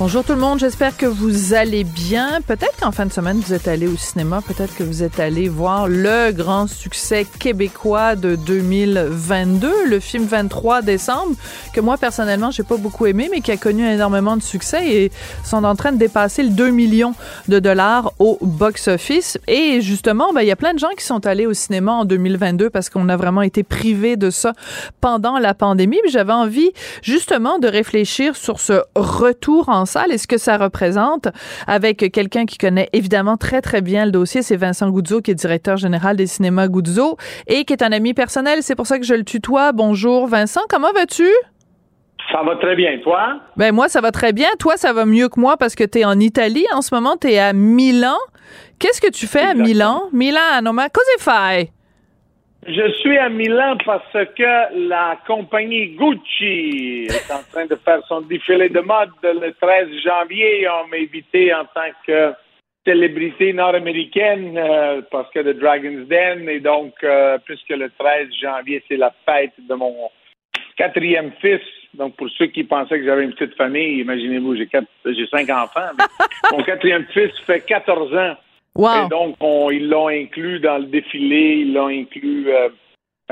Bonjour tout le monde, j'espère que vous allez bien. Peut-être qu'en fin de semaine, vous êtes allé au cinéma, peut-être que vous êtes allé voir le grand succès québécois de 2022, le film 23 décembre, que moi personnellement, j'ai pas beaucoup aimé, mais qui a connu énormément de succès et sont en train de dépasser le 2 millions de dollars au box-office. Et justement, ben, il y a plein de gens qui sont allés au cinéma en 2022 parce qu'on a vraiment été privés de ça pendant la pandémie. J'avais envie justement de réfléchir sur ce retour en et ce que ça représente avec quelqu'un qui connaît évidemment très, très bien le dossier. C'est Vincent Goudzo, qui est directeur général des cinémas Goudzo et qui est un ami personnel. C'est pour ça que je le tutoie. Bonjour, Vincent. Comment vas-tu? Ça va très bien, toi? Ben moi, ça va très bien. Toi, ça va mieux que moi parce que tu es en Italie en ce moment, tu es à Milan. Qu'est-ce que tu fais à Milan? Milan, ma cosa fai? Je suis à Milan parce que la compagnie Gucci est en train de faire son défilé de mode le 13 janvier. On m'a invité en tant que célébrité nord-américaine euh, parce que de Dragon's Den et donc euh, puisque le 13 janvier c'est la fête de mon quatrième fils. Donc pour ceux qui pensaient que j'avais une petite famille, imaginez-vous, j'ai j'ai cinq enfants. mon quatrième fils fait 14 ans. Et donc, ils l'ont inclus dans le défilé, ils l'ont inclus euh,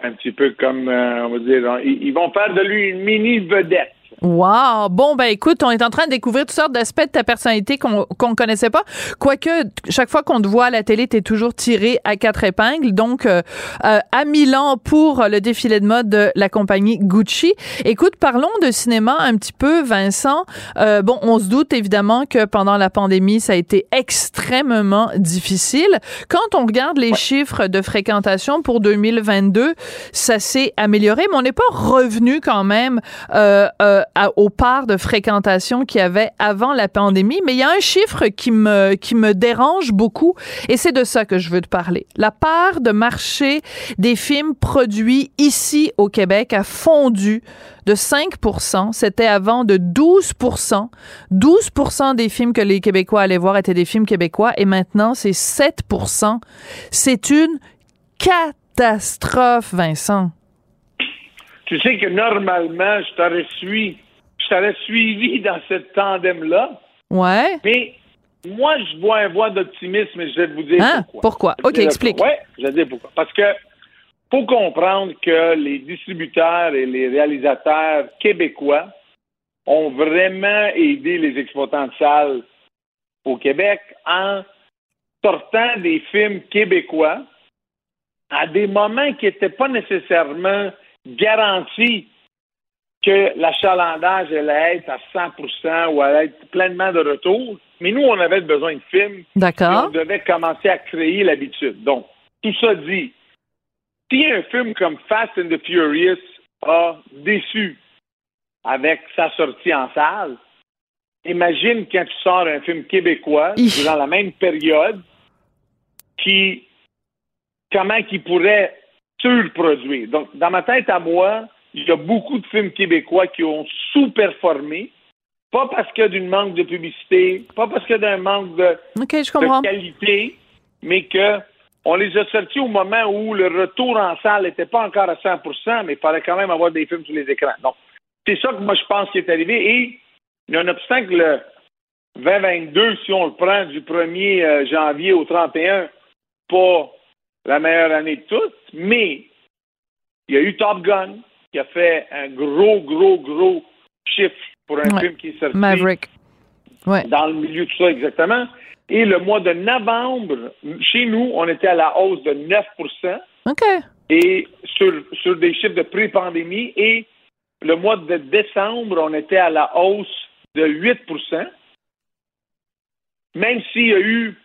un petit peu comme, euh, on va dire, ils vont faire de lui une mini vedette. Wow! Bon, ben écoute, on est en train de découvrir toutes sortes d'aspects de ta personnalité qu'on ne connaissait pas. Quoique, chaque fois qu'on te voit à la télé, tu es toujours tiré à quatre épingles. Donc, euh, euh, à Milan pour le défilé de mode de la compagnie Gucci. Écoute, parlons de cinéma un petit peu, Vincent. Euh, bon, on se doute évidemment que pendant la pandémie, ça a été extrêmement difficile. Quand on regarde les chiffres de fréquentation pour 2022, ça s'est amélioré, mais on n'est pas revenu quand même euh, aux parts de fréquentation qu'il y avait avant la pandémie, mais il y a un chiffre qui me, qui me dérange beaucoup et c'est de ça que je veux te parler. La part de marché des films produits ici au Québec a fondu de 5 C'était avant de 12% 12 des films que les Québécois allaient voir étaient des films québécois et maintenant c'est 7% C'est une catastrophe, Vincent. Tu sais que normalement, je t'aurais suivi, je t'aurais suivi dans cette tandem-là. Ouais. Mais moi, je vois un voie d'optimisme et je vais vous dire hein? pourquoi. pourquoi? OK, explique. Oui, je vais te dire pourquoi. Parce que faut comprendre que les distributeurs et les réalisateurs québécois ont vraiment aidé les exploitants de salles au Québec en sortant des films québécois à des moments qui n'étaient pas nécessairement garantie que l'achalandage allait être à 100% ou allait être pleinement de retour. Mais nous, on avait besoin de films. D'accord. On devait commencer à créer l'habitude. Donc, tout ça dit, si un film comme Fast and the Furious a déçu avec sa sortie en salle, imagine quand tu sors un film québécois durant la même période qui comment qui pourrait surproduire. Donc, dans ma tête à moi, il y a beaucoup de films québécois qui ont sous-performé, pas parce qu'il y a d'une manque de publicité, pas parce qu'il y a d'un manque de, qualité, mais que on les a sortis au moment où le retour en salle n'était pas encore à 100% mais il fallait quand même avoir des films sur les écrans. Donc, c'est ça que moi je pense qui est arrivé. Et nonobstant que le 2022, si on le prend du 1er euh, janvier au 31, pas la meilleure année de toutes, mais il y a eu Top Gun qui a fait un gros, gros, gros chiffre pour un film qui est sorti. Maverick. Ouais. Dans le milieu de ça, exactement. Et le mois de novembre, chez nous, on était à la hausse de 9% OK. Et sur, sur des chiffres de pré-pandémie. Et le mois de décembre, on était à la hausse de 8% Même s'il y a eu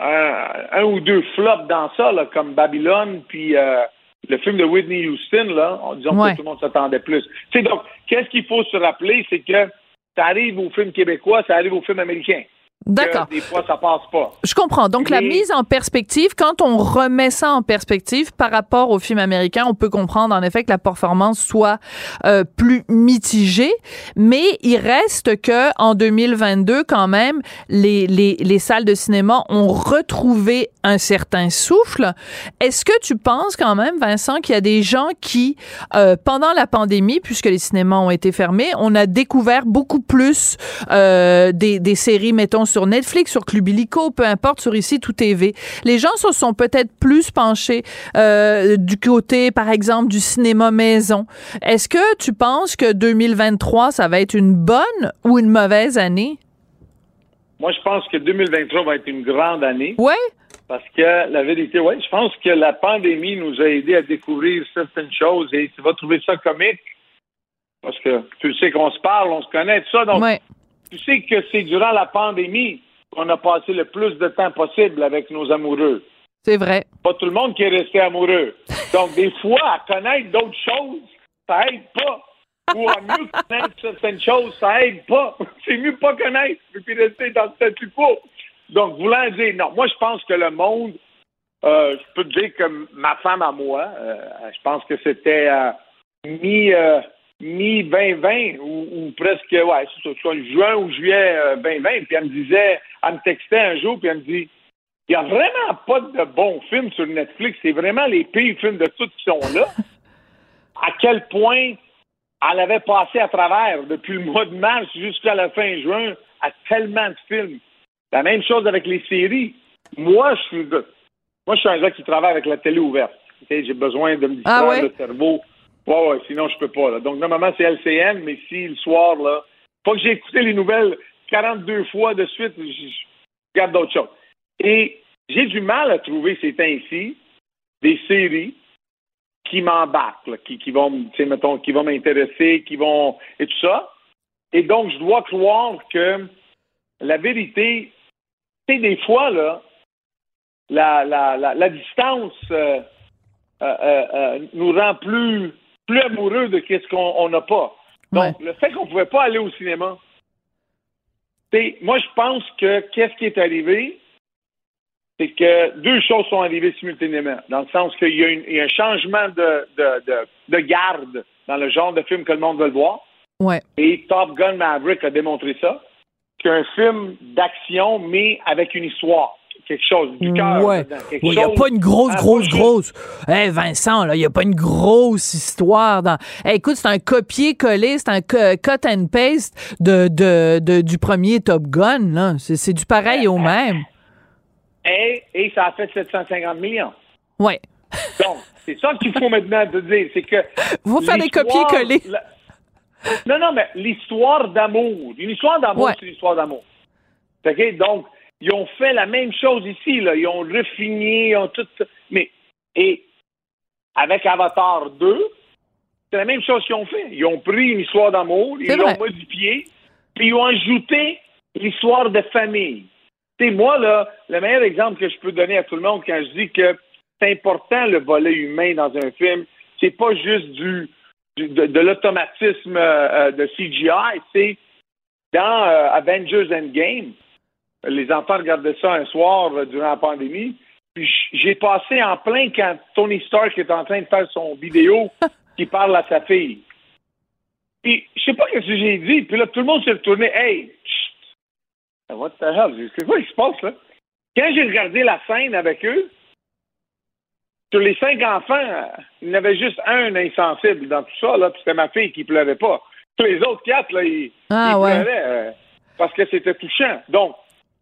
un, ou deux flops dans ça, comme Babylone, puis euh, le film de Whitney Houston, là, en disant que tout le monde s'attendait plus. C'est donc, qu'est-ce qu'il faut se rappeler, c'est que ça arrive au film québécois, ça arrive au film américain. D'accord. Des fois, ça passe pas. Je comprends. Donc, la mise en perspective, quand on remet ça en perspective par rapport au film américain, on peut comprendre en effet que la performance soit euh, plus mitigée, mais il reste que en 2022, quand même, les, les, les salles de cinéma ont retrouvé un certain souffle. Est-ce que tu penses quand même, Vincent, qu'il y a des gens qui, euh, pendant la pandémie, puisque les cinémas ont été fermés, on a découvert beaucoup plus euh, des, des séries, mettons, sur Netflix, sur Club Illico, peu importe, sur ici tout TV. Les gens se sont peut-être plus penchés euh, du côté, par exemple, du cinéma maison. Est-ce que tu penses que 2023, ça va être une bonne ou une mauvaise année? Moi, je pense que 2023 va être une grande année. Oui? Parce que la vérité, oui, je pense que la pandémie nous a aidé à découvrir certaines choses et tu vas trouver ça comique. Parce que tu sais qu'on se parle, on se connaît, tout ça. Donc, tu sais que c'est durant la pandémie qu'on a passé le plus de temps possible avec nos amoureux. C'est vrai. Pas tout le monde qui est resté amoureux. Donc, des fois, à connaître d'autres choses, ça aide pas. Ou à mieux connaître certaines choses, ça aide pas. C'est mieux pas connaître, puis rester dans le statu quo. Donc, voulant dire, non, moi, je pense que le monde, euh, je peux te dire que ma femme à moi, euh, je pense que c'était euh, mi, mi-2020 ou, presque, ouais, c'est soit juin ou juillet 2020. Euh, puis elle me disait, elle me textait un jour, puis elle me dit, il n'y a vraiment pas de bons films sur Netflix. C'est vraiment les pires films de tous qui sont là. à quel point elle avait passé à travers depuis le mois de mars jusqu'à la fin juin à tellement de films. La même chose avec les séries. Moi, je suis, moi, je suis un gars qui travaille avec la télé ouverte. J'ai besoin de me distraire ah le cerveau Ouais, sinon je peux pas. Donc normalement c'est LCN, mais si le soir, là, faut que j'ai écouté les nouvelles 42 fois de suite, je regarde d'autres choses. Et j'ai du mal à trouver ces temps-ci des séries qui m'embarquent, qui, qui vont, mettons, qui vont m'intéresser, qui vont et tout ça. Et donc je dois croire que la vérité, c'est des fois là, la, la, la, distance euh, euh, euh, nous rend plus plus amoureux de ce qu'on n'a pas. Donc, le fait qu'on ne pouvait pas aller au cinéma, moi, je pense que qu'est-ce qui est arrivé, c'est que deux choses sont arrivées simultanément, dans le sens qu'il y, a un changement de, de, garde dans le genre de film que le monde veut voir. Ouais. Et Top Gun Maverick a démontré ça, qu'un film d'action, mais avec une histoire quelque chose du cœur. Ouais. Il n'y a pas une grosse, grosse, grosse. Hey, Vincent, là, il n'y a pas une grosse histoire dans. écoute, c'est un copier-coller, c'est un cut and paste de, de, du premier Top Gun, là. C'est du pareil au même. Et, et ça a fait 750 millions. Ouais. Donc, c'est ça qu'il faut maintenant te dire, c'est que. Vous faire des copier-coller. Non, non, mais l'histoire d'amour. Une histoire d'amour, c'est une histoire d'amour. OK? Donc, ils ont fait la même chose ici, là. Ils ont refiné, ils ont tout. Mais, et avec Avatar 2, c'est la même chose qu'ils ont fait. Ils ont pris une histoire d'amour, ils l'ont modifiée, puis ils ont ajouté l'histoire de famille. C'est moi, là, le meilleur exemple que je peux donner à tout le monde quand je dis que c'est important le volet humain dans un film, c'est pas juste du, de, l'automatisme euh, euh, de CGI, c'est dans euh, Avengers Endgame les enfants regardaient ça un soir euh, durant la pandémie. Puis j'ai passé en plein quand Tony Stark est en train de faire son vidéo qui parle à sa fille. Puis je sais pas ce que j'ai dit. Puis là, tout le monde s'est retourné. Hey, what the hell? C'est quoi qui se passe là? Quand j'ai regardé la scène avec eux, sur les cinq enfants, il y en avait juste un insensible dans tout ça, là, puis c'était ma fille qui pleurait pas. Tous les autres quatre, là, ils, ah, pleuraient euh, parce que c'était touchant. Donc,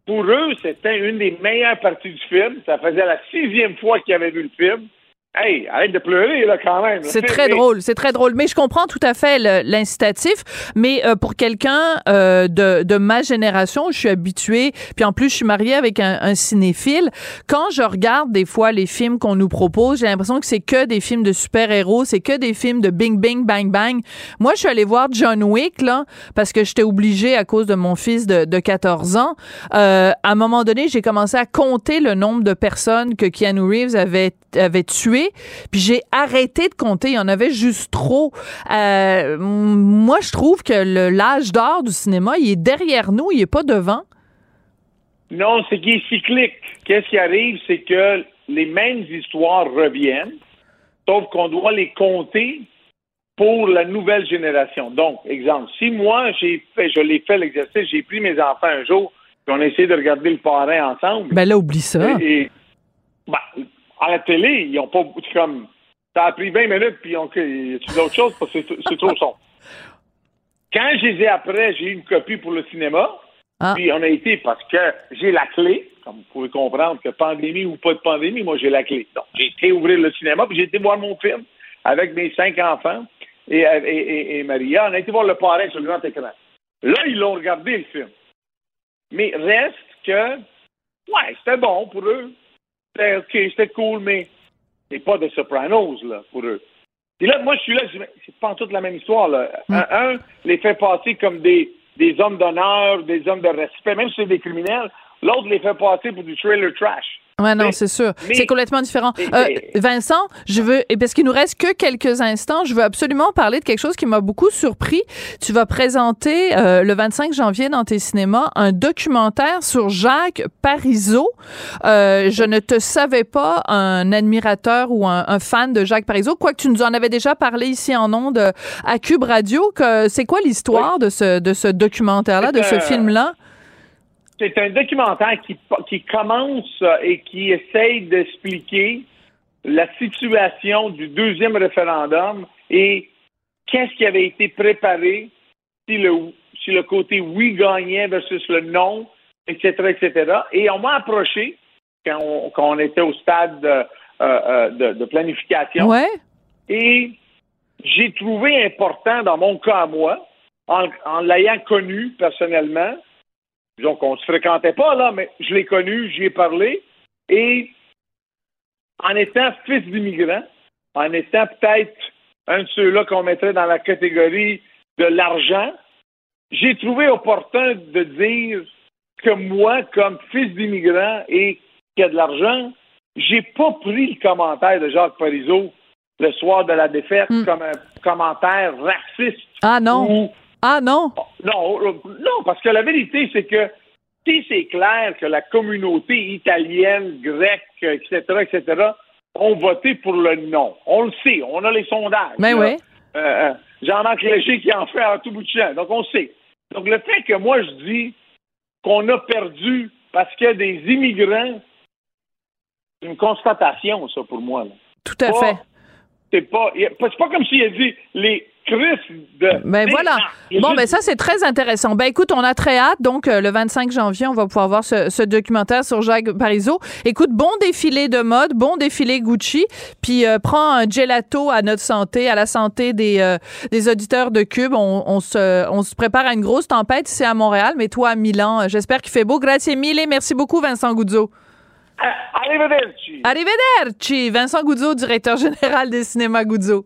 pour eux, c'était une des meilleures parties du film. Ça faisait la sixième fois qu'ils avaient vu le film. Hey, arrête de pleurer, là, quand même. C'est très drôle, c'est très drôle. Mais je comprends tout à fait l'incitatif. Mais euh, pour quelqu'un euh, de, de ma génération, je suis habituée, puis en plus, je suis mariée avec un, un cinéphile. Quand je regarde des fois les films qu'on nous propose, j'ai l'impression que c'est que des films de super-héros, c'est que des films de bing, bing, bang, bang. Moi, je suis allée voir John Wick, là, parce que j'étais obligée à cause de mon fils de, de 14 ans. Euh, à un moment donné, j'ai commencé à compter le nombre de personnes que Keanu Reeves avait, avait tué puis j'ai arrêté de compter. Il y en avait juste trop. Euh, moi, je trouve que l'âge d'or du cinéma, il est derrière nous, il est pas devant. Non, c'est qu'il est cyclique. Qu'est-ce qui arrive, c'est que les mêmes histoires reviennent, sauf qu'on doit les compter pour la nouvelle génération. Donc, exemple, si moi, j'ai fait, je l'ai fait l'exercice, j'ai pris mes enfants un jour, puis on a essayé de regarder le parrain ensemble. Ben là, oublie ça. Et, ben, à la télé, ils ont pas comme ça a pris 20 minutes, puis on y a d'autres choses parce que c'est trop son. Quand je les ai après, j'ai eu une copie pour le cinéma. Ah. Puis on a été parce que j'ai la clé, comme vous pouvez comprendre que pandémie ou pas de pandémie, moi j'ai la clé. Donc j'ai été ouvrir le cinéma, puis j'ai été voir mon film avec mes cinq enfants et, et, et, Maria. On a été voir le parrain sur le grand écran. Là, ils l'ont regardé le film. Mais reste que, ouais, c'était bon pour eux. C'était OK, c'était cool, mais c'est pas de Sopranos, là, pour eux. Et là, moi, je suis là, je dis, c'est pas en toute la même histoire, là. Mm. Un, les fait passer comme des des hommes d'honneur, des hommes de respect, même si c'est des criminels. L'autre les fait passer pour du trailer trash. Ouais, non, c'est sûr. C'est complètement différent. Euh, Vincent, je veux, et parce qu'il nous reste que quelques instants, je veux absolument parler de quelque chose qui m'a beaucoup surpris. Tu vas présenter euh, le 25 janvier dans tes cinémas un documentaire sur Jacques Parizeau. Euh, je ne te savais pas un admirateur ou un, fan de Jacques Parizeau, quoique tu nous en avais déjà parlé ici en ondes à Cube Radio. Que c'est quoi l'histoire de ce de ce documentaire-là, de ce film-là? C'est un documentaire qui, qui commence euh, et qui essaye d'expliquer la situation du deuxième référendum et qu'est-ce qui avait été préparé si le, si le côté oui gagnait versus le non, etc., etc. Et on m'a approché quand on, était au stade de, euh, euh, de, planification. Ouais. Et j'ai trouvé important, dans mon cas à moi, en l'ayant connu personnellement, disons qu'on se fréquentait pas, là, mais je l'ai connu, j'y ai parlé, et en étant fils d'immigrant, en étant peut-être un de ceux-là qu'on mettrait dans la catégorie de l'argent, j'ai trouvé opportun de dire que moi, comme fils d'immigrant et qui a de l'argent, j'ai pas pris le commentaire de Jacques Parizeau le soir de la défaite hmm. comme un commentaire raciste. Ah non. Ah non? Non, non, parce que la vérité, c'est que si c'est clair que la communauté italienne, grecque, etc., etc., ont voté pour le non. On le sait, on a les sondages. Mais ben oui. Euh, euh, Jean-Marc Léger qui en fait un tout bout de champ. Donc, on sait. Donc, le fait que moi, je dis qu'on a perdu parce qu'il y a des immigrants, c'est une constatation, ça, pour moi. Tout à fait. C'est pas, c'est pas comme s'il a dit les de. Ben voilà. Bon, ben ça, c'est très intéressant. Ben écoute, on a très hâte. Donc, euh, le 25 janvier, on va pouvoir voir ce, documentaire sur Jacques Parizeau. Écoute, bon défilé de mode, bon défilé Gucci. Puis, euh, prends un gelato à notre santé, à la santé des, euh, des auditeurs de Cube. On, se, on se prépare à une grosse tempête ici à Montréal, mais toi à Milan, j'espère qu'il fait beau. Grazie mille. Merci beaucoup, Vincent Guzzo. Arrivederci. Arrivederci. Vincent Guzzo, directeur général des cinémas Guzzo.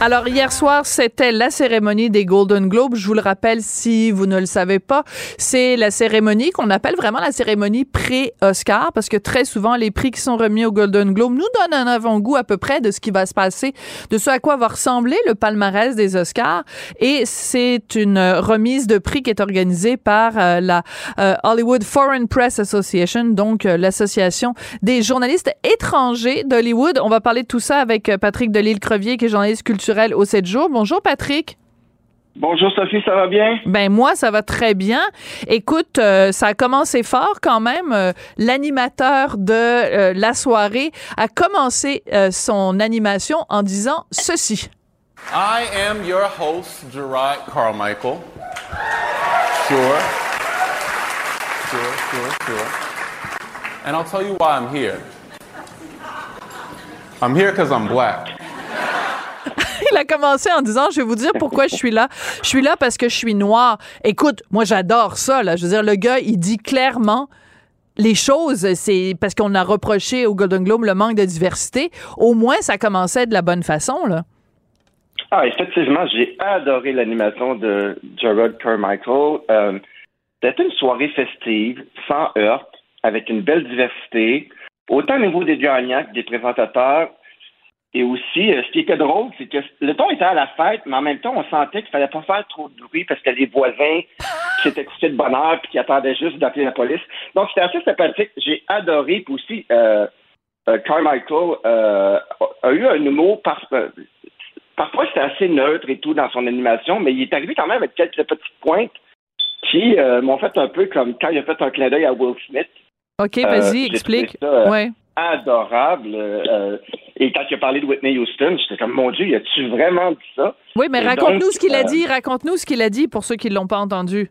Alors hier soir, c'était la cérémonie des Golden Globes. Je vous le rappelle si vous ne le savez pas, c'est la cérémonie qu'on appelle vraiment la cérémonie pré-Oscar parce que très souvent les prix qui sont remis aux Golden Globes nous donnent un avant-goût à peu près de ce qui va se passer, de ce à quoi va ressembler le palmarès des Oscars et c'est une remise de prix qui est organisée par euh, la euh, Hollywood Foreign Press Association, donc euh, l'association des journalistes étrangers d'Hollywood. On va parler de tout ça avec Patrick Delisle-Crevier qui est journaliste culturel au 7 jours. Bonjour Patrick. Bonjour Sophie, ça va bien? Ben moi, ça va très bien. Écoute, euh, ça a commencé fort quand même. Euh, l'animateur de euh, la soirée a commencé son animation en disant ceci. I am your host, Gerard Carmichael. Sure. Sure, sure, sure. And I'll tell you why I'm here. I'm here because I'm black il a commencé en disant, je vais vous dire pourquoi je suis là. Je suis là parce que je suis noir. Écoute, moi, j'adore ça, là. Je veux dire, le gars, il dit clairement, les choses, c'est parce qu'on a reproché au Golden Globe le manque de diversité. Au moins, ça commençait de la bonne façon, là. Ah, effectivement, j'ai adoré l'animation de Gerard Carmichael. Euh, C'était une soirée festive, sans heurte, avec une belle diversité, autant au niveau des gagnants que des présentateurs. Et aussi, euh, ce qui était drôle, c'est que le ton était à la fête, mais en même temps, on sentait qu'il fallait pas faire trop de bruit parce que les voisins qui s'étaient couchés de bonheur puis qui attendaient juste d'appeler la police. Donc, c'était assez sympathique. J'ai adoré. Puis aussi, euh, euh, Carmichael euh, a eu un humour par, parfois c'était assez neutre et tout dans son animation, mais il est arrivé quand même avec quelques petites pointes qui m'ont fait un peu comme quand il a fait un clin d'œil à Will Smith. OK, vas-y, explique. ça, ouais. Adorable. Et quand il a parlé de Whitney Houston, j'étais comme, mon Dieu, a-tu vraiment dit ça? Oui, mais raconte-nous ce qu'il a euh, dit. Raconte-nous ce qu'il a dit pour ceux qui ne l'ont pas entendu.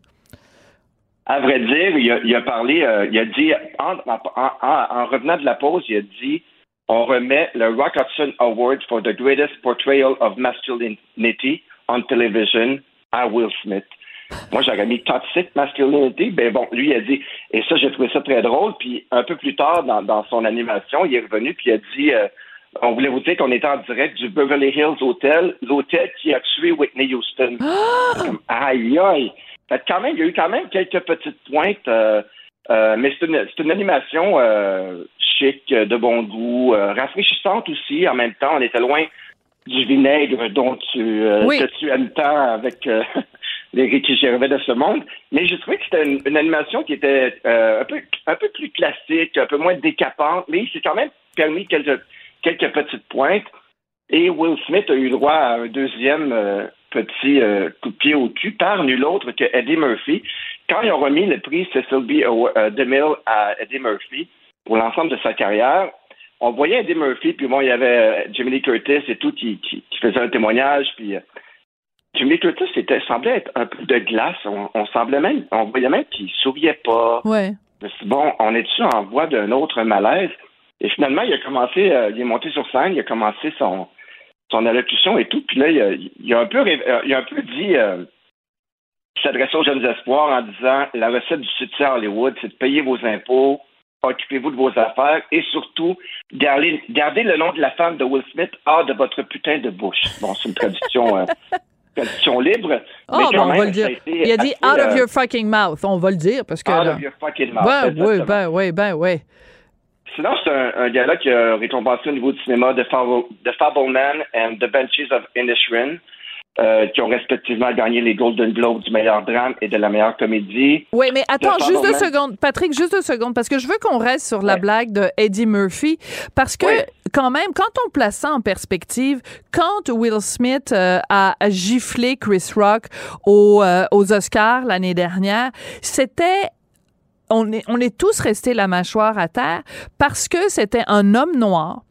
À vrai dire, il a, il a parlé, euh, il a dit, en, en- en- en revenant de la pause, il a dit on remet le Rock Hudson Award for the greatest portrayal of masculinity on television à Will Smith. Moi, j'aurais mis toxic masculinity. Ben bon, lui, il a dit, et ça, j'ai trouvé ça très drôle. Puis un peu plus tard, dans, dans son animation, il est revenu, puis il a dit, euh, on voulait vous dire qu'on était en direct du Beverly Hills Hotel, l'hôtel qui a tué Whitney Houston. Comme, aïe, aïe. Fait que quand même, il y a eu quand même quelques petites pointes, euh, euh, mais c'est une, c'est une animation euh, chic, de bon goût, rafraîchissante aussi. En même temps, on était loin du vinaigre dont tu, Oui. que tu aimes tant avec les Ricky Gervais de ce monde. Mais j'ai trouvé que c'était une, une animation qui était un, peu, un peu plus classique, un peu moins décapante, mais il s'est quand même permis quelques, quelques petites pointes. Et Will Smith a eu droit à un deuxième euh, petit euh, coup de pied au cul par nul autre que Eddie Murphy. Quand ils ont remis le prix Cecil B. Euh, DeMille à Eddie Murphy pour l'ensemble de sa carrière, on voyait Eddie Murphy, puis bon, il y avait Jimmy Lee Curtis et tout qui, qui, qui faisait un témoignage, puis Jimmy Curtis était, semblait être un peu de glace. On, on semblait même, on voyait même qu'il souriait pas. Ouais. Bon, on est-tu en voie d'un autre malaise? Et finalement, il a commencé, euh, il est monté sur scène, il a commencé son, son allocution et tout. Puis là, il a, il a un peu, euh, il a un peu dit, euh, il s'adressait aux jeunes espoirs en disant, la recette du succès à Hollywood, c'est de payer vos impôts, occupez-vous de vos affaires et surtout, gardez, gardez le nom de la femme de Will Smith hors de votre putain de bouche. Bon, c'est une traduction, euh, traduction libre. Oh, mais quand on va même, le dire. Il a dit assez, out of your fucking mouth. On va le dire parce que. out là- of your fucking mouth. Ben oui, ben oui, ben oui. Sinon, c'est un, un gars-là qui a récompensé au niveau du cinéma The, Fable, The Fableman and The Benches of Inisherin, euh, qui ont respectivement gagné les Golden Globes du meilleur drame et de la meilleure comédie. Oui, mais attends, juste deux secondes. Patrick, juste deux secondes, parce que je veux qu'on reste sur la Ouais. blague de Eddie Murphy. Parce que, Ouais. quand même, quand on place ça en perspective, quand Will Smith euh, a, a giflé Chris Rock au, euh, aux Oscars l'année dernière, c'était on est, on est tous restés la mâchoire à terre parce que c'était un homme noir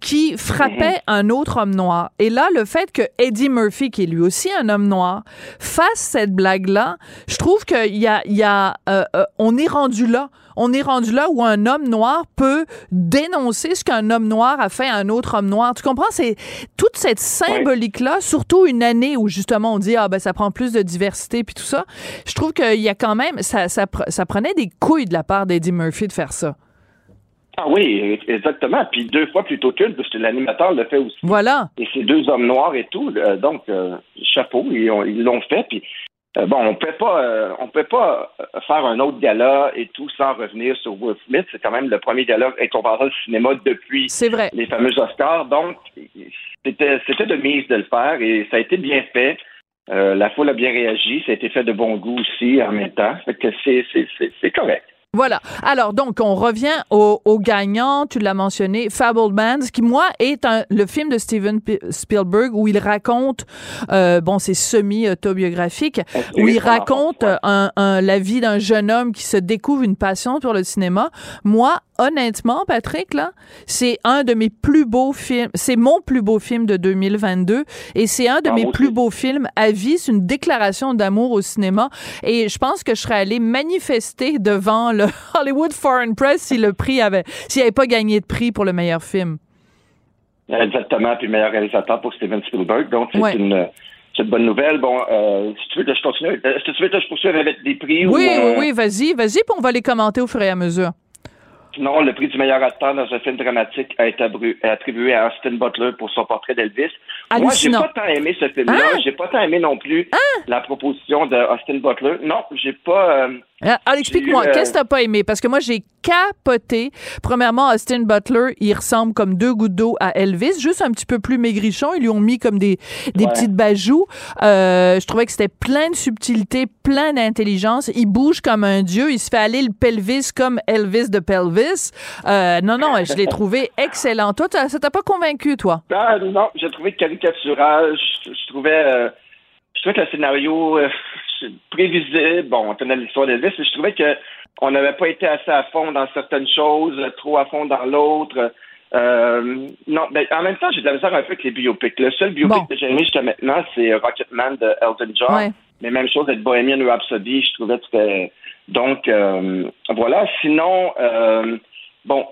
qui frappait un autre homme noir. Et là, le fait que Eddie Murphy, qui est lui aussi un homme noir, fasse cette blague-là, je trouve qu'il y a, il y a euh, euh, on est rendu là. On est rendu là où un homme noir peut dénoncer ce qu'un homme noir a fait à un autre homme noir. Tu comprends? C'est toute cette symbolique-là, surtout une année où justement on dit, ah ben ça prend plus de diversité puis tout ça. Je trouve qu'il y a quand même, ça, ça, pre- ça prenait des couilles de la part d'Eddie Murphy de faire ça. Ah oui, exactement. Puis deux fois plutôt qu'une, parce que l'animateur le fait aussi. Voilà. Et c'est deux hommes noirs et tout. euh, donc, euh, chapeau, ils ont- ils l'ont fait. Puis, euh, bon, on peut pas, euh, on peut pas euh, faire un autre gala et tout sans revenir sur Will Smith. C'est quand même le premier gala récompensé du cinéma depuis vrai. les fameux Oscars. Donc, c'était, c'était de mise de le faire et ça a été bien fait. Euh, la foule a bien réagi. Ça a été fait de bon goût aussi en même temps. Fait que c'est, c'est, c'est, c'est correct. Voilà. Alors, donc, on revient au, au gagnant, tu l'as mentionné, Fableman, qui, moi, est un, le film de Steven P- Spielberg où il raconte, euh, bon, c'est semi-autobiographique, où il raconte un, un- la vie d'un jeune homme qui se découvre une passion pour le cinéma. Moi, honnêtement, Patrick, là, c'est un de mes plus beaux films, c'est mon plus beau film de 2022 et c'est un de Ah, mes plus beaux films à vie. C'est une déclaration d'amour au cinéma et je pense que je serais allée manifester devant le Hollywood Foreign Press si le prix avait, s'il avait pas gagné de prix pour le meilleur film. Exactement, puis meilleur réalisateur pour Steven Spielberg. Donc, c'est Ouais. une, bonne nouvelle. Bon, euh, si tu veux que je continue, est-ce que tu veux que je poursuive avec des prix Oui, ou, euh, oui, oui, vas-y, vas-y, puis on va les commenter au fur et à mesure. Non, le prix du meilleur acteur dans un film dramatique a été attribué à Austin Butler pour son portrait d'Elvis. Moi, j'ai pas tant aimé ce film-là. Ah! J'ai pas tant aimé non plus la proposition de Austin Butler. Non, j'ai pas. euh, Ah, ah, explique-moi, euh, qu'est-ce que t'as pas aimé? Parce que moi, j'ai capoté. Premièrement, Austin Butler, il ressemble comme deux gouttes d'eau à Elvis, juste un petit peu plus maigrichon. Ils lui ont mis comme des, des Ouais. petites bajoux. Euh, je trouvais que c'était plein de subtilité, plein d'intelligence. Il bouge comme un dieu. Il se fait aller le pelvis comme Elvis de Pelvis. Euh, non, non, je l'ai trouvé excellent. Toi, ça t'a pas convaincu, toi? Ah, non, j'ai trouvé caricatural. Je, je trouvais, euh, je trouvais que le scénario euh, prévisible. Bon, on connaît l'histoire d'Elvis, mais je trouvais que on n'avait pas été assez à fond dans certaines choses, trop à fond dans l'autre. Euh, non, ben, en même temps, j'ai de la misère un peu avec les biopics. Le seul biopic Bon. que j'ai aimé jusqu'à maintenant, c'est Rocketman de Elton John. Ouais. Mais même chose avec Bohemian Rhapsody, je trouvais que c'était... Donc, euh, voilà. Sinon, euh, bon,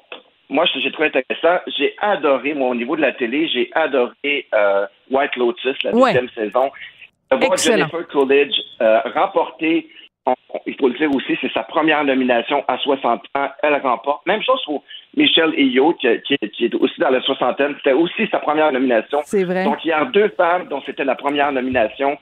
moi, j'ai trouvé intéressant. J'ai adoré, moi, au niveau de la télé, j'ai adoré White Lotus, la Ouais. deuxième saison. De voir Excellent. Jennifer Coolidge euh, on- on- il faut le dire aussi, c'est sa première nomination à 60 ans. Elle remporte. Même chose pour Michelle qui, qui- qui est aussi dans la soixantaine. C'était aussi sa première nomination. C'est vrai. Donc, il y a deux femmes dont c'était la première nomination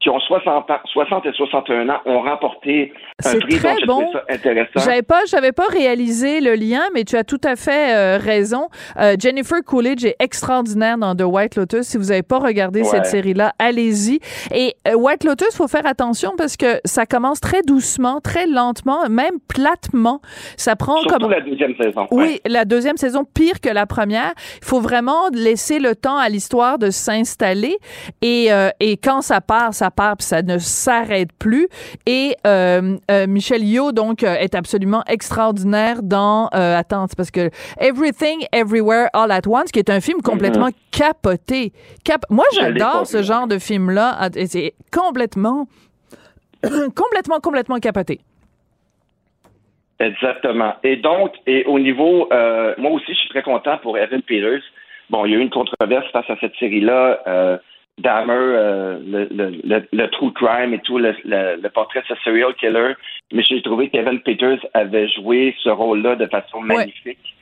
qui ont 60 ans, 60 et 61 ans, ont remporté un C'est prix. très bon. ça intéressant. J'avais pas, j'avais pas réalisé le lien, mais tu as tout à fait euh, raison. Euh, Jennifer Coolidge est extraordinaire dans The White Lotus. Si vous avez pas regardé Ouais. cette série-là, allez-y. Et euh, White Lotus, faut faire attention parce que ça commence très doucement, très lentement, même platement. Ça prend Surtout comme la deuxième saison. oui, Ouais. la deuxième saison pire que la première. Il faut vraiment laisser le temps à l'histoire de s'installer et euh, et quand ça part, ça puis ça ne s'arrête plus. Et euh, euh, Michel Yeoh donc euh, est absolument extraordinaire dans attends, c'est parce que Everything Everywhere All at Once qui est un film complètement capoté. Cap Moi Mm-hmm. J'adore ce genre de film là, c'est complètement complètement complètement capoté. Exactement. Et donc, et au niveau, euh, moi aussi, je suis très content pour Evan Peters. Bon, il y a eu une controverse face à cette série-là. Euh, Dahmer, euh, le, le, le, le true crime et tout, le, le, le portrait de ce serial killer. Mais j'ai trouvé qu'Evan Peters avait joué ce rôle-là de façon magnifique.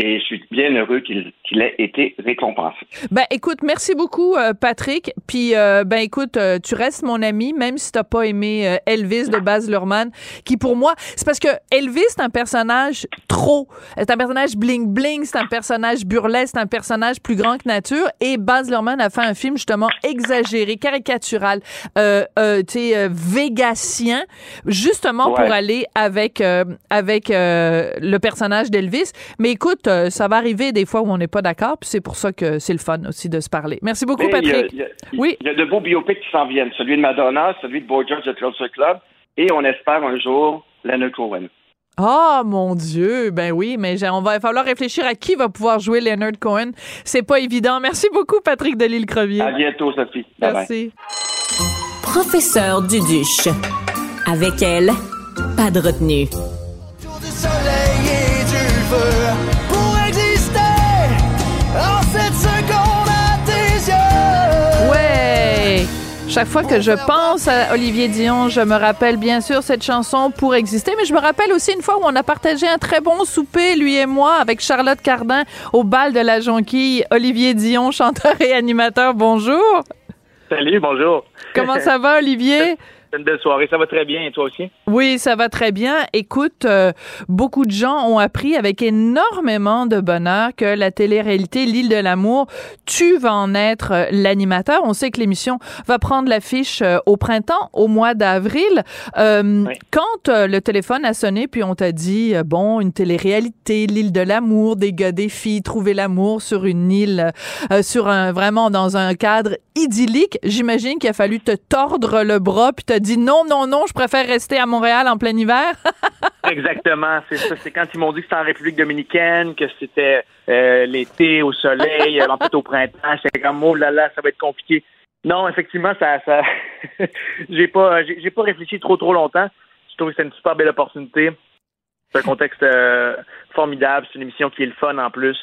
Et je suis bien heureux qu'il qu'il ait été récompensé. Ben écoute, merci beaucoup euh, Patrick. Puis euh, ben écoute, euh, tu restes mon ami même si t'as pas aimé euh, Elvis de Baz Luhrmann, qui pour moi, c'est parce que Elvis c'est un personnage trop, c'est un personnage bling bling, c'est un personnage burlesque, c'est un personnage plus grand que nature. Et Baz Luhrmann a fait un film justement exagéré, caricatural, euh, euh, tu sais, euh, végatien, justement Ouais. pour aller avec euh, avec euh, le personnage d'Elvis. Mais écoute, euh, ça va arriver des fois où on n'est pas d'accord, puis c'est pour ça que c'est le fun aussi de se parler. Merci beaucoup, Et il y a- Patrick. Il y, a, Oui? il y a de beaux biopics qui s'en viennent. Celui de Madonna, celui de Boy George de Culture Club. Et on espère un jour Leonard Cohen. Ah, mon Dieu, ben oui, mais on va falloir réfléchir à qui va pouvoir jouer Leonard Cohen. C'est pas évident. Merci beaucoup, Patrick Delisle-Crevier. À bientôt, Sophie. Bye bye. Merci. Professeur Duduche. Avec elle, pas de retenue. du soleil Chaque fois que je pense à Olivier Dion, je me rappelle bien sûr cette chanson pour exister, mais je me rappelle aussi une fois où on a partagé un très bon souper, lui et moi, avec Charlotte Cardin au bal de la Jonquille. Olivier Dion, chanteur et animateur, bonjour! Salut, bonjour. Comment ça va, Olivier? C'est une belle soirée. Ça va très bien. Et toi aussi? Oui, ça va très bien. Écoute, euh, beaucoup de gens ont appris avec énormément de bonheur que la télé-réalité L'île de l'amour, tu vas en être euh, l'animateur. On sait que l'émission va prendre l'affiche euh, au printemps, au mois d'avril. Euh, Oui. Quand le téléphone a sonné, puis on t'a dit, bon, une télé-réalité, L'île de l'amour, des gars, des filles, trouver l'amour sur une île, euh, sur un vraiment dans un cadre idyllique, j'imagine qu'il a fallu te tordre le bras puis te dit non non non, je préfère rester à Montréal en plein hiver? Exactement. C'est ça. C'est quand ils m'ont dit que c'était en République dominicaine, que c'était euh, l'été au soleil, euh, en fait au printemps. J'étais comme, oh là là, ça va être compliqué. Non, effectivement, ça, ça, j'ai pas, j'ai pas réfléchi trop trop longtemps. Je trouve que c'est une super belle opportunité. C'est un contexte euh, formidable. C'est une émission qui est le fun en plus.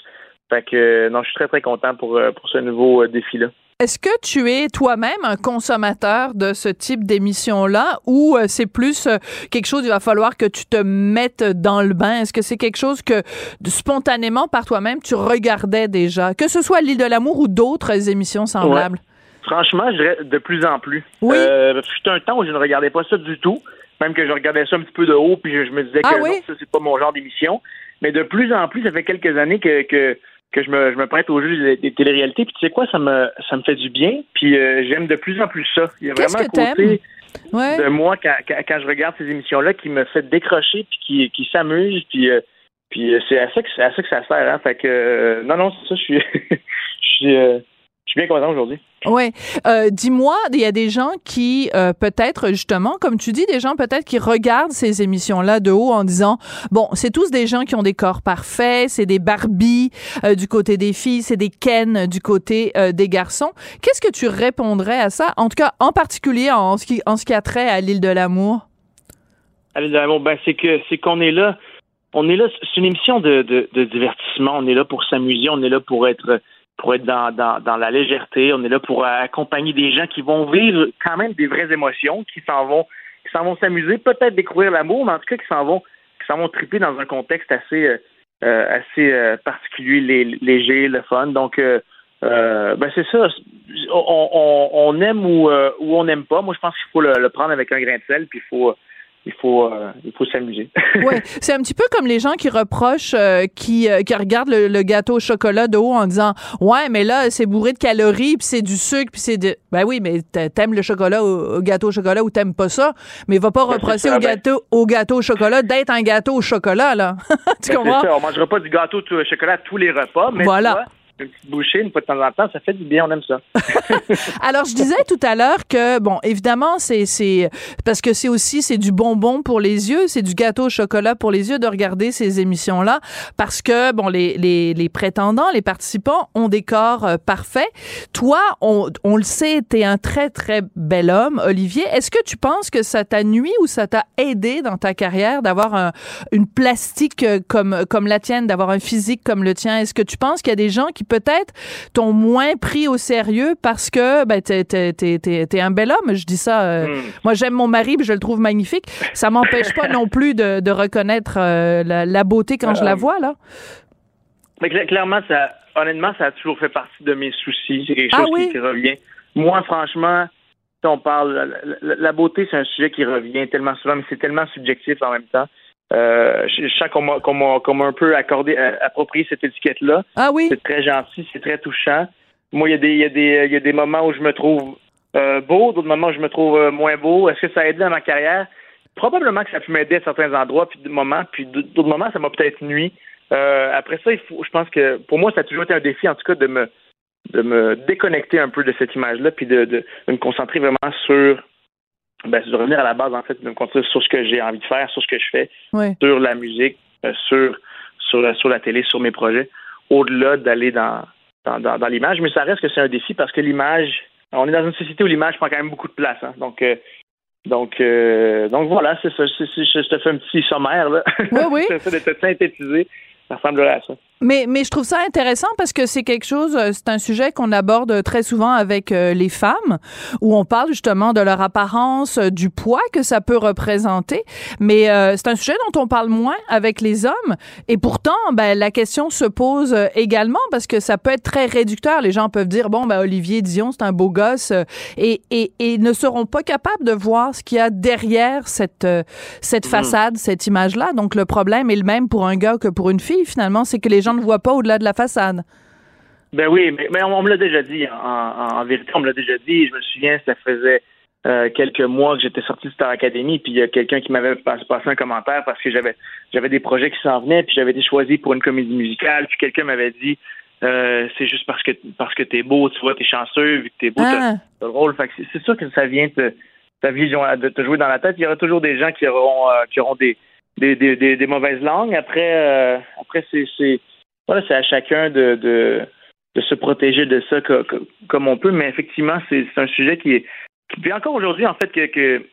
Fait que, non, je suis très très content pour, pour ce nouveau euh, défi-là. Est-ce que tu es toi-même un consommateur de ce type d'émission-là ou euh, c'est plus euh, quelque chose, il va falloir que tu te mettes dans le bain? Est-ce que c'est quelque chose que spontanément par toi-même tu regardais déjà? Que ce soit L'île de l'amour ou d'autres émissions semblables? Franchement, je dirais de plus en plus. Oui. Euh, un temps où je ne regardais pas ça du tout. Même que je regardais ça un petit peu de haut, puis je, je me disais Ah que oui? non, ça, c'est pas mon genre d'émission. Mais de plus en plus, ça fait quelques années que, que, que je, me, je me prête au jeu des, téléréalités. Puis tu sais quoi, ça me, ça me fait du bien. Puis euh, j'aime de plus en plus ça. Il y a vraiment un côté Ouais. de moi quand, quand, quand je regarde ces émissions-là qui me fait décrocher puis qui, qui s'amuse. Puis, euh, puis euh, c'est à ça que à ça que ça sert. Hein. Fait que euh, non, non, c'est ça. Je suis, je suis, euh, je suis bien content aujourd'hui. Ouais. Euh, Dis-moi, il y a des gens qui, euh, peut-être justement, comme tu dis, des gens peut-être qui regardent ces émissions-là de haut en disant, bon, c'est tous des gens qui ont des corps parfaits, c'est des Barbie euh, du côté des filles, c'est des Ken du côté euh, des garçons. Qu'est-ce que tu répondrais à ça, en tout cas, en particulier en ce qui, en ce qui a trait à l'île de l'amour? Allez, d'amour, ben c'est que c'est qu'on est là. On est là. C'est une émission de, de, de divertissement. On est là pour s'amuser. On est là pour être pour être dans, dans, dans la légèreté. On est là pour accompagner des gens qui vont vivre quand même des vraies émotions, qui s'en vont qui s'en vont s'amuser, peut-être découvrir l'amour, mais en tout cas qui s'en vont qui s'en vont triper dans un contexte assez euh, euh, assez euh, particulier, lé- léger, le fun. Donc euh, ben c'est ça. On, on, aime ou, ou on n'aime pas. Moi, je pense qu'il faut le, le prendre avec un grain de sel, puis il faut il faut euh, il faut s'amuser. Ouais, c'est un petit peu comme les gens qui reprochent, euh, qui, euh, qui regardent le, le gâteau au chocolat de haut en disant ouais, mais là c'est bourré de calories puis c'est du sucre puis c'est de ben oui, mais t'a- t'aimes le chocolat au, au gâteau au chocolat ou t'aimes pas ça, mais va pas Ben, reprocher ça, au ben- gâteau au gâteau au chocolat d'être un gâteau au chocolat là. tu Ben, comprends? ça, on mangera pas du gâteau au chocolat à tous les repas, mais Voilà. Une une fois de temps en temps, ça fait du bien, on aime ça. Alors, je disais tout à l'heure que, bon, évidemment, c'est, parce que c'est aussi, c'est du bonbon pour les yeux, c'est du gâteau au chocolat pour les yeux de regarder ces émissions-là, parce que, bon, les, les, prétendants, les participants ont des corps euh, parfaits. Toi, on, le sait, t'es un très, très bel homme, Olivier. Est-ce que tu penses que ça t'a nuit ou ça t'a aidé dans ta carrière d'avoir un- une plastique euh, comme, comme la tienne, d'avoir un physique comme le tien? Est-ce que tu penses qu'il y a des gens qui peut-être t'ont moins pris au sérieux parce que ben, t'es, t'es, t'es, t'es- t'es un bel homme? Je dis ça. euh, Hmm. Moi, j'aime mon mari, puis je le trouve magnifique. Ça m'empêche pas non plus de, de reconnaître euh, la, la beauté quand je la Euh, vois, là. Mais cla- clairement, ça, honnêtement, ça a toujours fait partie de mes soucis. C'est quelque Ah chose oui? qui, qui revient. Moi, franchement, on parle, la, la- la beauté, c'est un sujet qui revient tellement souvent, mais c'est tellement subjectif en même temps. Euh, je, je sens qu'on m'a, qu'on m'a- qu'on m'a un peu accordé, euh, approprié cette étiquette-là. Ah oui? C'est très gentil, c'est très touchant. Moi, il y a des, il y a des, il y a des moments où je me trouve euh, beau, d'autres moments où je me trouve euh, moins beau. Est-ce que ça a aidé dans ma carrière? Probablement que ça a pu m'aider à certains endroits, puis de moments, puis d'autres moments, ça m'a peut-être nuit. Euh, après ça, il faut, je pense que pour moi, ça a toujours été un défi, en tout cas, de me, de me déconnecter un peu de cette image-là, puis de, de, de me concentrer vraiment sur, ben, de revenir à la base, en fait, de me concentrer sur ce que j'ai envie de faire, sur ce que je fais, sur la musique, euh, sur, sur, la, sur la télé, sur mes projets, au-delà d'aller dans, dans, dans, dans l'image. Mais ça reste que c'est un défi parce que l'image, on est dans une société où l'image prend quand même beaucoup de place. hein. Donc, euh, donc, euh, donc voilà, c'est ça. C'est- c'est- je te fais un petit sommaire. Là. Oui, oui. J'essaie de te synthétiser. Ça ressemblerait à ça. Mais, mais je trouve ça intéressant parce que c'est quelque chose, euh, c'est un sujet qu'on aborde très souvent avec euh, les femmes, où on parle justement de leur apparence, euh, du poids que ça peut représenter. Mais euh, c'est un sujet dont on parle moins avec les hommes. Et pourtant, ben, la question se pose également parce que ça peut être très réducteur. Les gens peuvent dire, bon, ben, Olivier Dion, c'est un beau gosse, et, et, et ne seront pas capables de voir ce qu'il y a derrière cette, cette façade, cette image-là. Donc, le problème est le même pour un gars que pour une fille, finalement, c'est que les gens ne voient pas au-delà de la façade. Ben oui, mais, mais on, on me l'a déjà dit. En, en, en vérité, on me l'a déjà dit. Je me souviens, ça faisait euh, quelques mois que j'étais sorti de Star Academy, puis il y a quelqu'un qui m'avait pas- passé un commentaire parce que j'avais j'avais des projets qui s'en venaient, puis j'avais été choisi pour une comédie musicale, puis quelqu'un m'avait dit euh, c'est juste parce que parce que t'es beau, tu vois, t'es chanceux, vu que t'es beau, t'as Ah. t'as le rôle. Fait que c'est- sûr que ça vient te ta vision de te jouer dans la tête. Il y aura toujours des gens qui auront euh, qui auront des des, des, des, des mauvaises langues. Après après c'est voilà, c'est à chacun de, de de se protéger de ça co- co- comme on peut, mais effectivement, c'est un sujet qui est qui puis encore aujourd'hui en fait que, que